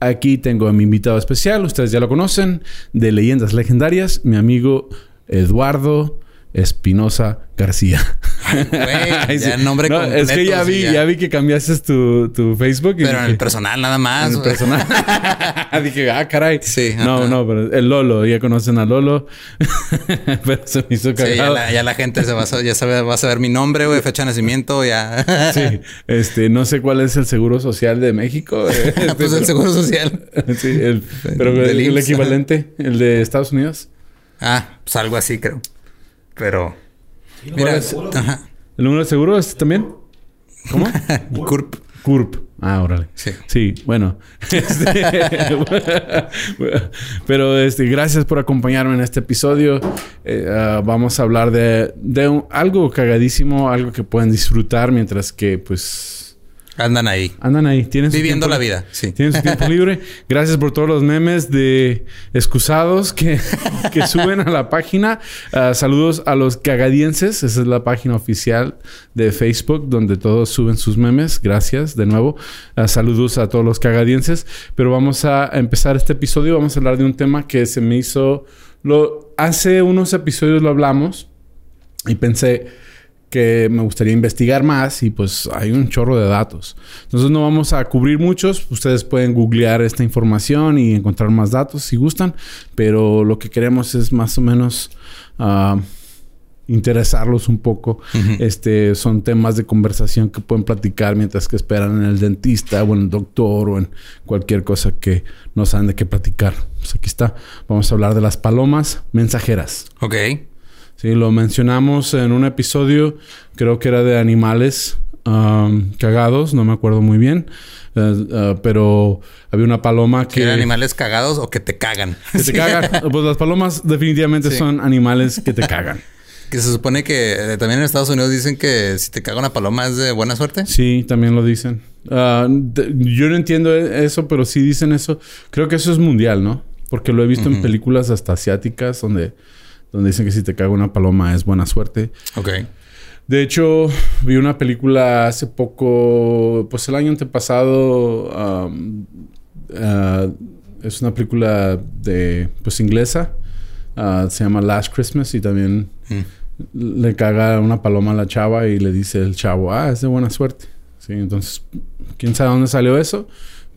Aquí tengo a mi invitado especial, ustedes ya lo conocen, de Leyendas Legendarias, mi amigo Eduardo Espinosa García. Güey, ya el nombre No, Es que completo, ya sí, vi, ya. ya. vi que cambiaste tu, tu Facebook. y Pero en el personal nada más. en el personal. dije, ah, caray. Sí, No, ajá. no, pero el Lolo, ya conocen a Lolo. pero se me hizo Sí, ya cagado. la, ya la gente se va a, ya sabe, va a saber mi nombre, güey, fecha de nacimiento, ya. Sí, este, no sé cuál es el seguro social de México. eh, este, pues el pero- seguro social. Sí, el, pero el, el equivalente, el de Estados Unidos. Ah, pues algo así, creo. Pero. ¿Cuál Mira, es? ajá. ¿El número de seguro este también? ¿Cómo? CURP. CURP. Ah, órale. Sí. Sí, bueno. Este, pero este, gracias por acompañarme en este episodio. Eh, ah, vamos a hablar de, de un- algo cagadísimo, algo que pueden disfrutar mientras que, pues, Andan ahí. andan ahí. Tienen Viviendo la vida, sí. Tienen su tiempo libre. Gracias por todos los memes de excusados que, que suben a la página. Ah, saludos a los cagadienses. Esa es la página oficial de Facebook donde todos suben sus memes. Gracias de nuevo. Ah, saludos a todos los cagadienses. Pero vamos a empezar este episodio. Vamos a hablar de un tema que se me hizo... Lo, hace unos episodios lo hablamos y pensé que me gustaría investigar más y pues hay un chorro de datos. Entonces no vamos a cubrir muchos, ustedes pueden googlear esta información y encontrar más datos si gustan, pero lo que queremos es más o menos ah, interesarlos un poco. Este son temas de conversación que pueden platicar mientras que esperan en el dentista o en el doctor o en cualquier cosa que no saben de qué platicar. Pues aquí está. Vamos a hablar de las palomas mensajeras. Ok. Sí, lo mencionamos en un episodio, creo que era de animales um, cagados, no me acuerdo muy bien, eh, eh, pero había una paloma que... ¿Quieren animales cagados o que te cagan? que te cagan. Pues las palomas definitivamente Sí. son animales que te cagan. Que se supone que eh, también en Estados Unidos dicen que si te caga una paloma es de buena suerte. Sí, también lo dicen. Ah, yo no entiendo e- eso, pero sí dicen eso. Creo que eso es mundial, ¿no? Porque lo he visto en películas hasta asiáticas donde, donde dicen que si te caga una paloma es buena suerte. Ok. De hecho, vi una película hace poco, pues el año antepasado. am, ah, es una película de, pues inglesa. Ah, se llama Last Christmas y también Mm. le caga una paloma a la chava y le dice el chavo, ah, es de buena suerte. Sí, entonces, quién sabe dónde salió eso.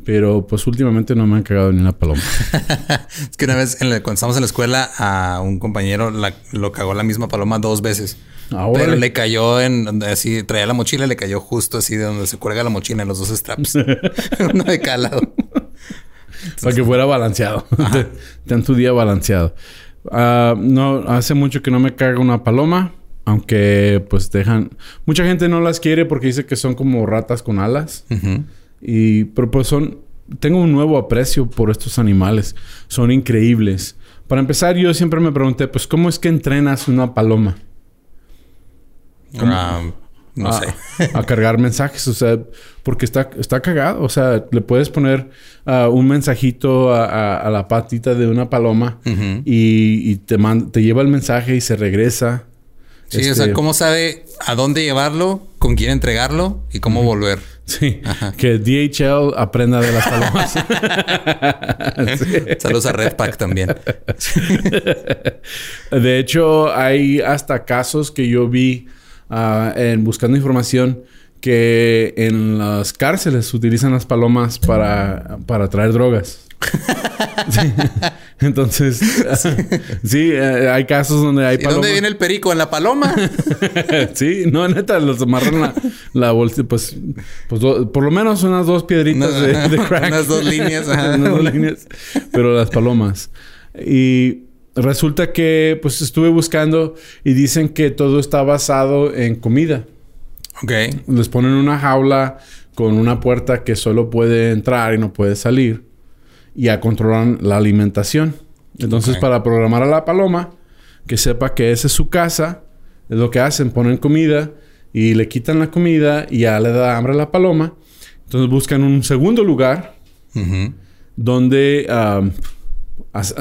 Pero pues últimamente no me han cagado ni una paloma. Es que una vez en la- cuando estábamos en la escuela a un compañero la- lo cagó la misma paloma dos veces. Ahora Pero le cayó en así traía la mochila, le cayó justo así de donde se cuelga la mochila en los dos straps. Uno de cada lado. Para que fuera balanceado. Ten tu día balanceado. Ah, no, hace mucho que no me caga una paloma. Aunque pues dejan... Mucha gente no las quiere porque dice que son como ratas con alas. Ujú. Y... Pero pues son... Tengo un nuevo aprecio por estos animales. Son increíbles. Para empezar, yo siempre me pregunté, pues, ¿cómo es que entrenas una paloma? Ah, no a, sé. a cargar mensajes, o sea, porque está, está cagado. O sea, le puedes poner ah, un mensajito a, a- a la patita de una paloma y, y te, te lleva el mensaje y se regresa. Sí, o Este, sea, cómo sabe a dónde llevarlo, con quién entregarlo y cómo volver. Sí, que DHL aprenda de las palomas. Sí. Saludos a Redpack también. De hecho, hay hasta casos que yo vi ah, en buscando información que en las cárceles utilizan las palomas para, para traer drogas. Sí. Entonces, sí, eh, hay casos donde hay ¿Y dónde palomas. viene el perico? ¿En la paloma? sí, no, neta, los amarran la, la bolsa, pues, pues do- por lo menos unas dos piedritas No, de, de crack. unas dos líneas, unas dos líneas. Pero las palomas. Y resulta que, pues, estuve buscando y dicen que todo está basado en comida. Ok. Les ponen una jaula con una puerta que solo puede entrar y no puede salir. Ya controlan la alimentación. Entonces, para programar a la paloma, que sepa que esa es su casa, es lo que hacen, ponen comida y le quitan la comida y ya le da hambre a la paloma. Entonces buscan un segundo lugar donde, a-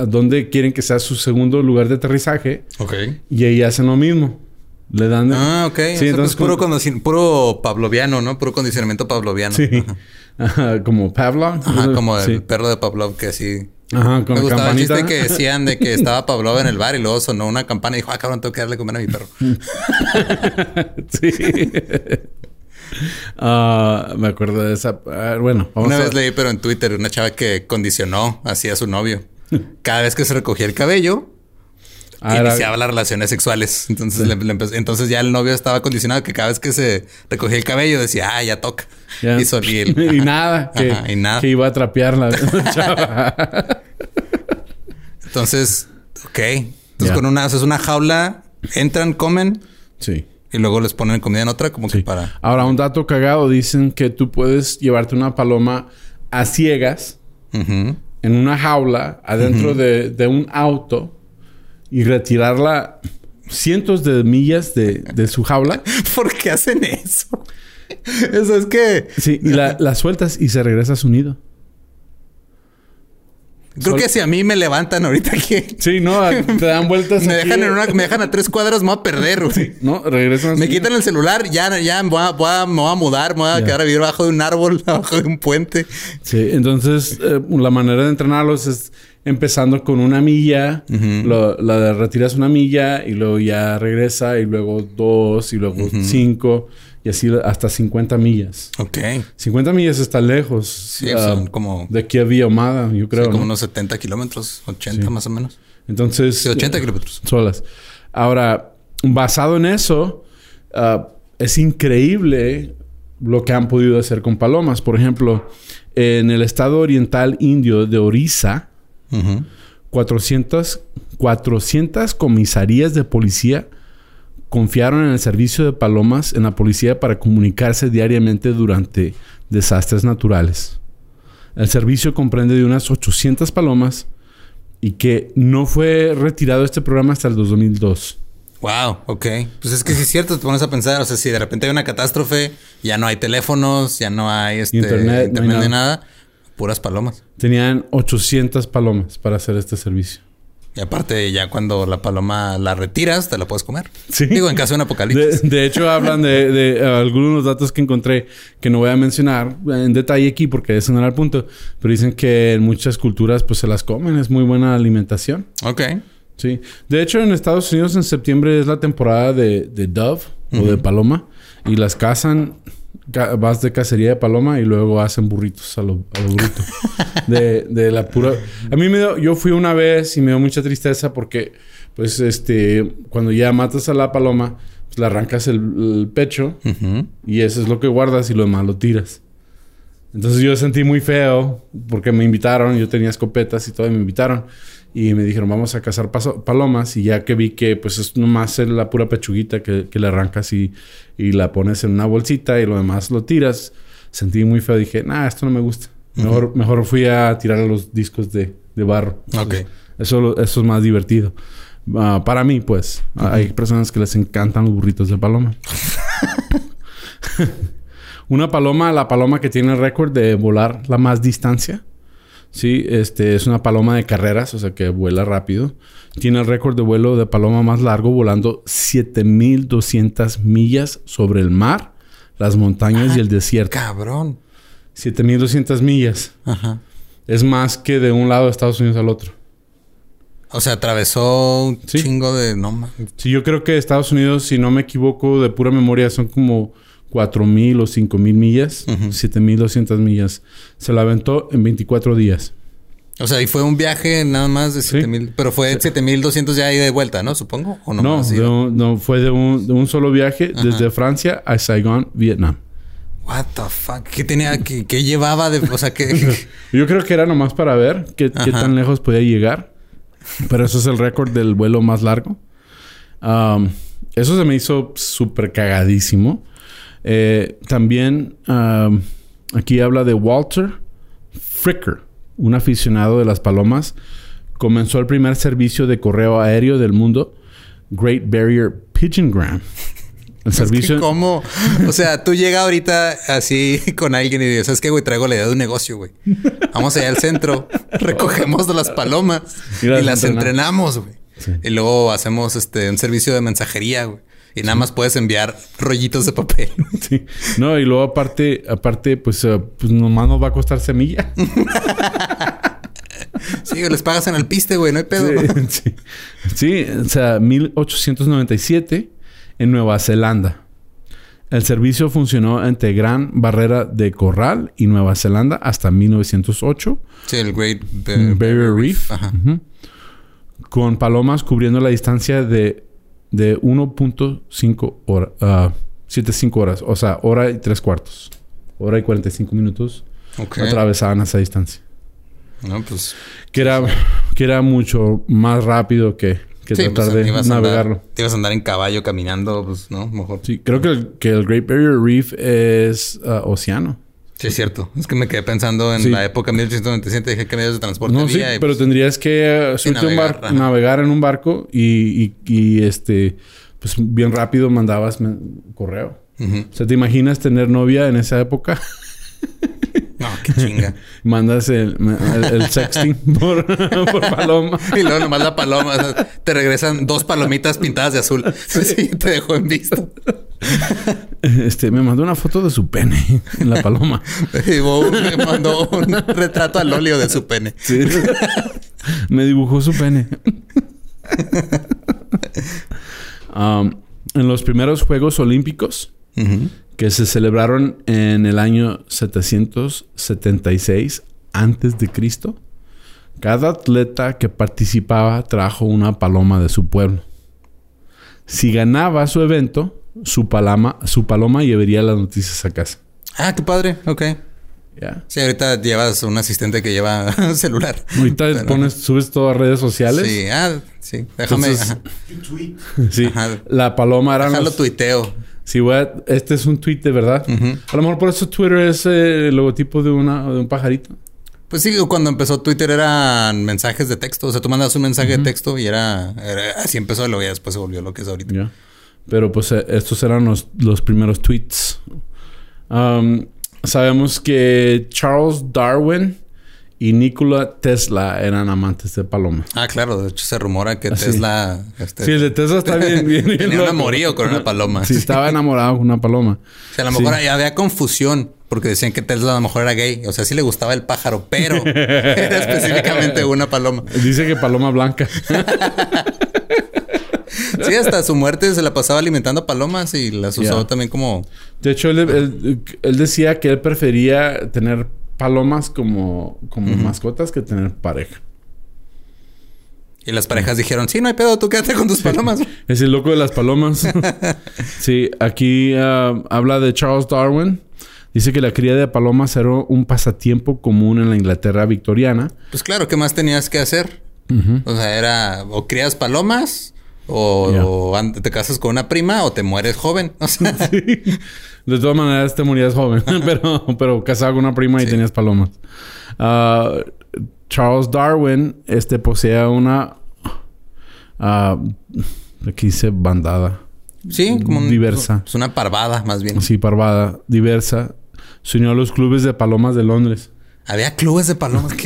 donde quieren que sea su segundo lugar de aterrizaje y ahí hacen lo mismo. Le dan... Ah, ok. Sí, O sea, entonces pues puro, con- condici- puro pavloviano, ¿no? Puro condicionamiento pavloviano. Sí. Ajá. Ajá, como Pavlov. Ajá, como el Sí. perro de Pavlov que así... Ajá, con Me gustaba el chiste que decían de que estaba Pavlov en el bar y luego sonó una campana y dijo, ah, cabrón, tengo que darle comer a mi perro. sí. Ah, me acuerdo de esa. bueno, vamos Una a vez leí, pero en Twitter, una chava que condicionó así a su novio. Cada vez que se recogía el cabello, Ah, iniciaba las relaciones sexuales. Entonces, le- le empezó- entonces ya el novio estaba condicionado que cada vez que se recogía el cabello decía, ah, ya toca. ya. Y, son- y el- Y ajá. nada, que, Ajá, y nada. que iba a trapear la chava. Entonces, ok. Entonces, con una, haces una jaula, entran, comen sí. y luego les ponen comida en otra, como sí. que para. Ahora, un dato cagado. Dicen que tú puedes llevarte una paloma a ciegas en una jaula adentro de, de un auto y retirarla cientos de millas de, de su jaula. ¿Por qué hacen eso? Eso es que Sí, y la, la sueltas y se regresa a su nido. creo Sol- que si a mí me levantan ahorita aquí, Sí, no, te dan vueltas. me dejan en una, me dejan a tres cuadras, me voy a perder, güey. No, regresan. Me quitan el celular, ya, ya me voy a, voy a- me voy a mudar, me voy a Ya. quedar a vivir bajo de un árbol, abajo de un puente. Sí, entonces eh, la manera de entrenarlos es empezando con una milla, lo- la de retiras una milla y luego ya regresa y luego dos y luego cinco y así hasta 50 millas. Ok. 50 millas está lejos. Sí, ah, son como, de aquí a Villahumada, yo creo. sí, como ¿no? unos 70 kilómetros, 80 más o menos. Entonces. Sí, 80 eh, kilómetros. solas. Ahora, basado en eso, ah, es increíble lo que han podido hacer con palomas. Por ejemplo, en el estado oriental indio de Orissa, Ujú. 400, 400 comisarías de policía confiaron en el servicio de palomas en la policía para comunicarse diariamente durante desastres naturales. El servicio comprende de unas 800 palomas y que no fue retirado este programa hasta el 2002. Wow, ok. Pues es que sí es cierto, te pones a pensar, o sea, si de repente hay una catástrofe, ya no hay teléfonos, ya no hay este, Internet, internet, no hay nada. nada, puras palomas. Tenían 800 palomas para hacer este servicio. Y aparte, ya cuando la paloma la retiras, te la puedes comer. Sí. Digo, en caso de un apocalipsis. de hecho, hablan de, de, algunos datos que encontré que no voy a mencionar en detalle aquí porque ese no era el punto. Pero dicen que en muchas culturas pues se las comen. Es muy buena alimentación. Ok. Sí. De hecho, en Estados Unidos en septiembre es la temporada de, de dove o de paloma. Y las cazan... Vas de cacería de paloma y luego hacen burritos a lo, a lo bruto. de, de la pura... A mí me dio... Yo fui una vez y me dio mucha tristeza porque... Pues este... Cuando ya matas a la paloma... Pues le arrancas el, el pecho. Y eso es lo que guardas y lo demás lo tiras. Entonces yo sentí muy feo porque me invitaron, yo tenía escopetas y todo, y me invitaron. Y me dijeron, vamos a cazar palomas. Y ya que vi que pues es nomás la pura pechuguita que, que le arrancas y, y la pones en una bolsita y lo demás lo tiras, sentí muy feo. Dije, nah, esto no me gusta. Mejor, mejor fui a tirar a los discos de, de barro. Ok. Eso, eso es más divertido. Ah, para mí, pues. Hay personas que les encantan los burritos de paloma. Una paloma, la paloma que tiene el récord de volar la más distancia. Sí, este es una paloma de carreras, o sea que vuela rápido. Tiene el récord de vuelo de paloma más largo, volando 7200 millas sobre el mar, las montañas y el desierto. Cabrón. 7200 millas. Ajá. Es más que de un lado de Estados Unidos al otro. O sea, atravesó un Sí. chingo de... No Sí, yo creo que Estados Unidos, si no me equivoco, de pura memoria, son como 4.000 o 5.000 millas. Ujú. 7.200 millas. Se la aventó en 24 días. O sea, y fue un viaje nada más de 7000. Pero fue 7200 ya ida de vuelta, ¿no? Supongo. ¿O no? No, de un- no, fue de un, de un solo viaje Ajá. desde Francia a Saigon, Vietnam. What the fuck? ¿Qué tenía? ¿Qué, qué llevaba de...? O sea, que... Yo creo que era nomás para ver qué, tan lejos podía llegar. Pero eso es el récord del vuelo más largo. Um, eso se me hizo súper cagadísimo. Eh, también um, aquí habla de Walter Fricker. un aficionado de las palomas, comenzó el primer servicio de correo aéreo del mundo, Great Barrier Pigeongram. El servicio. Es que ¿Cómo? O sea, tú llegas ahorita así con alguien y dices, ¿sabes qué, güey? Traigo la idea de un negocio, güey. Vamos allá al centro, recogemos las palomas y las, entrenamos, güey. Y luego hacemos este un servicio de mensajería, güey. Y nada más puedes enviar rollitos de papel. Sí. No, y luego aparte, aparte, pues, uh, pues nomás nos va a costar semilla. sí, les pagas en el piste, güey, no hay pedo. Sí, sí. o sea, 1897 en Nueva Zelanda. El servicio funcionó entre Gran Barrera de Corral y Nueva Zelanda hasta 1908. Sí, el Great Barrier Reef. Ajá. Con palomas cubriendo la distancia de de 1.5 horas, uh, 75 horas, o sea, hora y tres cuartos, hora y 45 minutos atravesaban esa distancia. No, pues. Que era, que era mucho más rápido que, que tratar pues, de navegarlo. te ibas a andar en caballo caminando, pues, ¿no? Mejor. Sí, creo que el, que el Great Barrier Reef es uh, océano. Sí, es cierto. Es que me quedé pensando en la época 1897. Dije, ¿qué medios de transporte no, Sí, pero pues, tendrías que uh, subirte un barco, navegar en un barco y, y, este... Pues bien rápido mandabas correo. O sea, ¿te imaginas tener novia en esa época? Qué chinga. Mandas el, el, sexting por, por, paloma. y luego nomás la paloma. te regresan dos palomitas pintadas de azul. Sí, te dejó en visto. Este, me mandó una foto de su pene en la paloma. y me mandó un retrato al óleo de su pene. Sí. me dibujó su pene. Um, en los primeros Juegos Olímpicos, que se celebraron en el año 776 antes de Cristo, cada atleta que participaba trajo una paloma de su pueblo. Si ganaba su evento, su paloma, su paloma llevaría las noticias a casa. Ah, qué padre. Ok. Ya. Sí, ahorita llevas un asistente que lleva celular. Ahorita pones, subes todo a redes sociales. Sí, ah, sí. Déjame. Sí. La paloma era. Déjalo tuiteo. Sí, güey. Este es un tweet de verdad. A lo mejor por eso Twitter es eh, el logotipo de, una, de un pajarito. Pues sí, cuando empezó Twitter eran mensajes de texto. O sea, tú mandas un mensaje de texto y era, Así empezó y luego ya después se volvió lo que es ahorita. Pero pues eh, estos eran los, los primeros tweets. Um, sabemos que Charles Darwin y Nikola Tesla eran amantes de palomas. Ah, claro. De hecho, se rumora que Tesla... Este, sí, el de Tesla está bien, bien, Tenía un amorío con una paloma. Sí, estaba enamorado con una paloma. O sea, a lo mejor había confusión. Porque decían que Tesla a lo mejor era gay. O sea, sí le gustaba el pájaro, pero era específicamente una paloma. Dice que paloma blanca. sí, hasta su muerte se la pasaba alimentando palomas y las usó también como... De hecho, él, decía que él prefería tener palomas como, como mascotas que tener pareja. Y las parejas dijeron, sí, no hay pedo, tú quédate con tus palomas. es el loco de las palomas. sí, aquí ah, habla de Charles Darwin. Dice que la cría de palomas era un pasatiempo común en la Inglaterra victoriana. Pues claro, ¿qué más tenías que hacer? O sea, era o crías palomas o, te casas con una prima o te mueres joven. De todas maneras te morías joven, pero, pero casado con una prima y tenías palomas. Ah, Charles Darwin este, posee una... Uh, aquí dice bandada. Sí, como diversa. Es una parvada, más bien. Sí, parvada, diversa. Se unió a los clubes de palomas de Londres. Había clubes de palomas.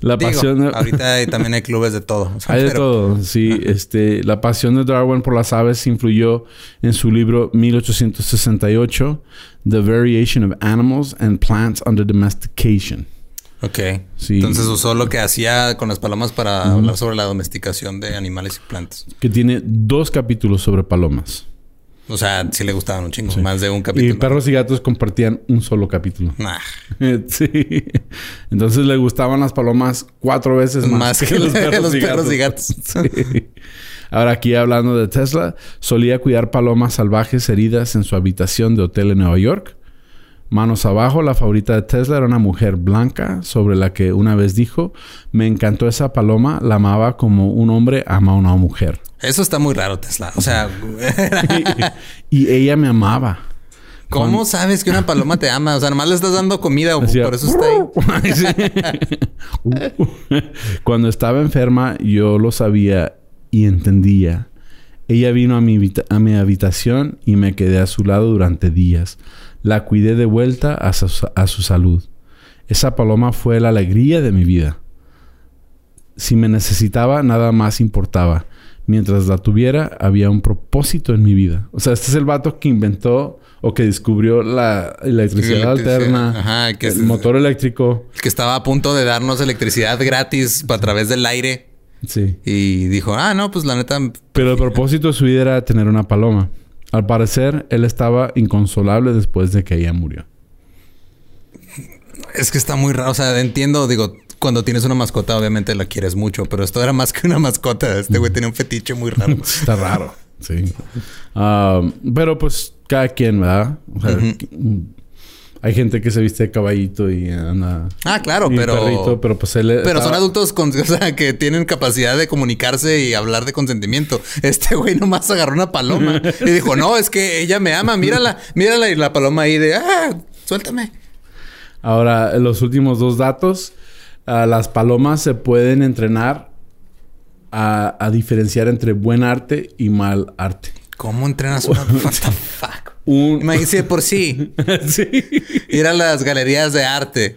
la pasión. Ahorita también hay clubes de todo. hay de todo. Sí, este, la pasión de Darwin por las aves influyó en su libro 1868, The Variation of Animals and Plants Under Domestication. Ok. Sí. Entonces usó lo que hacía con las palomas para hablar sobre la domesticación de animales y plantas. Que tiene dos capítulos sobre palomas. O sea, sí le gustaban un chingo, más de un capítulo. Y perros y gatos compartían un solo capítulo. Nah. sí. Entonces le gustaban las palomas cuatro veces más, que, los, perros, y gatos. Ahora aquí hablando de Tesla, solía cuidar palomas salvajes heridas en su habitación de hotel en Nueva York. Manos abajo, la favorita de Tesla era una mujer blanca sobre la que una vez dijo, me encantó esa paloma, la amaba como un hombre ama a una mujer. Eso está muy raro, Tesla. O sea, y, ella me amaba. ¿Cómo sabes que una paloma te ama? O sea, nomás le estás dando comida o por eso está ahí. Cuando estaba enferma, yo lo sabía y entendía. Ella vino a mi, a mi habitación y me quedé a su lado durante días. La cuidé de vuelta a su salud. Esa paloma fue la alegría de mi vida. Si me necesitaba, nada más importaba mientras la tuviera, había un propósito en mi vida. O sea, este es el vato que inventó o que descubrió la electricidad alterna, el motor eléctrico. El que estaba a punto de darnos electricidad gratis a través del aire. Sí. Y dijo, ah, no, pues la neta. Pero el propósito de su vida era tener una paloma. Al parecer, él estaba inconsolable después de que ella murió. Es que está muy raro. O sea, entiendo, digo, cuando tienes una mascota, obviamente la quieres mucho, pero esto era más que una mascota. Este güey tenía un fetiche muy raro. Está raro, sí. Ah, pero pues cada quien, ¿verdad? O sea, Hay gente que se viste de caballito y anda. Ah, claro, pero. pero pues él Pero son adultos con, o sea, que tienen capacidad de comunicarse y hablar de consentimiento. Este güey nomás agarró una paloma y dijo: No, es que ella me ama, mírala, mírala. Y la paloma ahí de ah, suéltame. Ahora, los últimos dos datos las palomas se pueden entrenar a, diferenciar entre buen arte y mal arte. ¿Cómo entrenas una? What the fuck? Imagínese por sí. sí. Ir a las galerías de arte.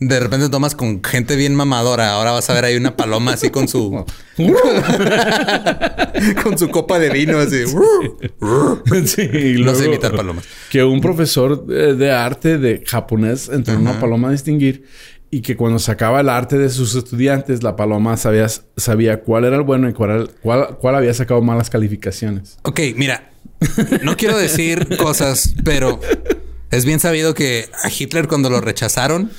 De repente tomas con gente bien mamadora. Ahora vas a ver ahí una paloma así con su. con su copa de vino así. sí, no sé imitar palomas. Que un profesor de, arte de japonés entrenó una paloma a distinguir y que cuando sacaba el arte de sus estudiantes, la paloma sabía, sabía cuál era el bueno y cuál, cuál, había sacado malas calificaciones. Ok, mira, no quiero decir cosas, pero es bien sabido que a Hitler cuando lo rechazaron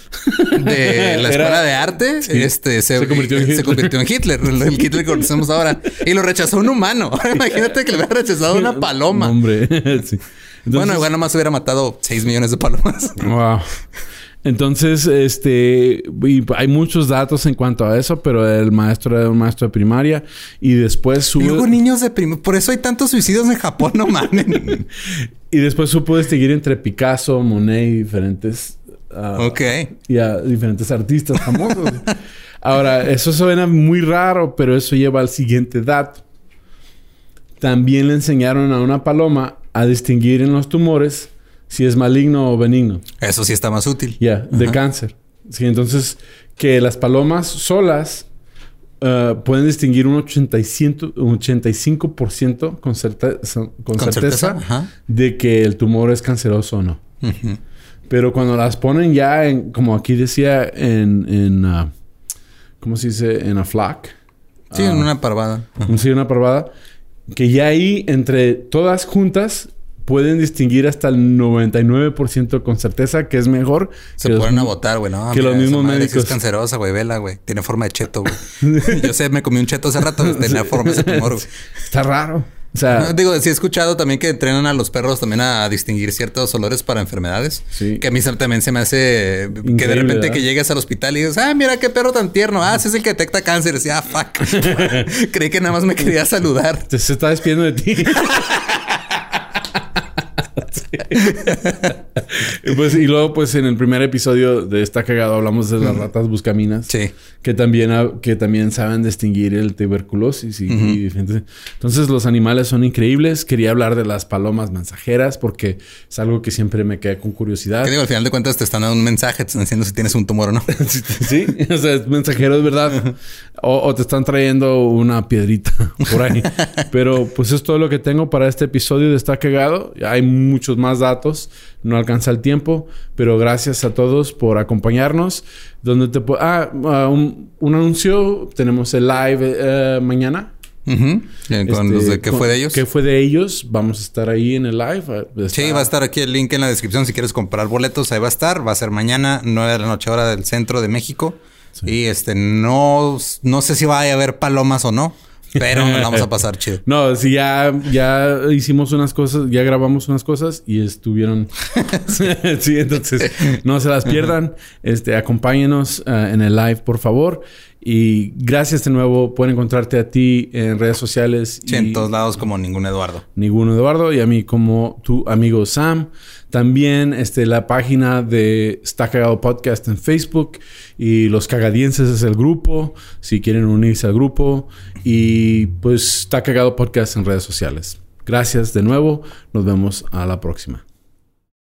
de la escuela de arte, este se, convirtió en Hitler, el, Hitler que conocemos ahora. Y lo rechazó un humano. imagínate que le hubiera rechazado una paloma. Hombre, bueno, igual nomás hubiera matado 6 millones de palomas. Wow. Entonces, este, hay muchos datos en cuanto a eso, pero el maestro era un maestro de primaria y después su... Luego niños de primaria, por eso hay tantos suicidios en Japón, no mames. y después supo distinguir entre Picasso, Monet y diferentes... Uh, ok. Y a diferentes artistas famosos. Ahora, eso suena muy raro, pero eso lleva al siguiente dato. También le enseñaron a una paloma a distinguir en los tumores si es maligno o benigno. Eso sí está más útil. Ya, de cáncer. Sí, entonces que las palomas solas uh, pueden distinguir un 85%, un 85 con, certeza, con, certeza, de que el tumor es canceroso o no. Pero cuando las ponen ya en, como aquí decía, en, en uh, ¿cómo se dice? En a flock. Sí, en uh, una parvada. Sí, una parvada. Que ya ahí, entre todas juntas, pueden distinguir hasta el 99% con certeza que es mejor. Se ponen a votar, güey. No, que los mismos médicos. Es cancerosa, güey. Vela, güey. Tiene forma de cheto, güey. Yo sé, me comí un cheto hace rato. Tenía forma de tumor, güey. Está raro. O sea, digo, sí he escuchado también que entrenan a los perros también a, distinguir ciertos olores para enfermedades. Sí. Que a mí también se me hace que de repente que llegues al hospital y dices, ah, mira qué perro tan tierno. Ah, ese es el que detecta cáncer. Y ah, fuck. Creí que nada más me quería saludar. Se está despidiendo de ti. pues, y luego, pues, en el primer episodio de Está Cagado hablamos de las ratas buscaminas. Sí. Que también, que también saben distinguir el tuberculosis y, Entonces, los animales son increíbles. Quería hablar de las palomas mensajeras porque es algo que siempre me queda con curiosidad. Que digo, al final de cuentas te están dando un mensaje, te están diciendo si tienes un tumor o no. sí, o sea, es mensajero, es verdad. O, te están trayendo una piedrita por ahí. Pero, pues, es todo lo que tengo para este episodio de Está Cagado. Hay muchos más datos, no alcanza el tiempo, pero gracias a todos por acompañarnos. Donde te ah, ah un, anuncio, tenemos el live eh, mañana. Con este, los de qué fue de ellos. ¿Qué fue de ellos? Vamos a estar ahí en el live. Sí, va a estar aquí el link en la descripción si quieres comprar boletos. Ahí va a estar. Va a ser mañana, 9 de la noche, hora del centro de México. Y este, no, no sé si va a haber palomas o no. Pero nos vamos a pasar chido. No, si ya, ya hicimos unas cosas, ya grabamos unas cosas y estuvieron. sí, entonces no se las pierdan. Este, acompáñenos eh, en el live, por favor. Y gracias de nuevo. Pueden encontrarte a ti en redes sociales. Sí, en todos lados como ningún Eduardo. Ningún Eduardo y a mí como tu amigo Sam. También este, la página de Está Cagado Podcast en Facebook y Los Cagadienses es el grupo, si quieren unirse al grupo. Y pues Está Cagado Podcast en redes sociales. Gracias de nuevo. Nos vemos a la próxima.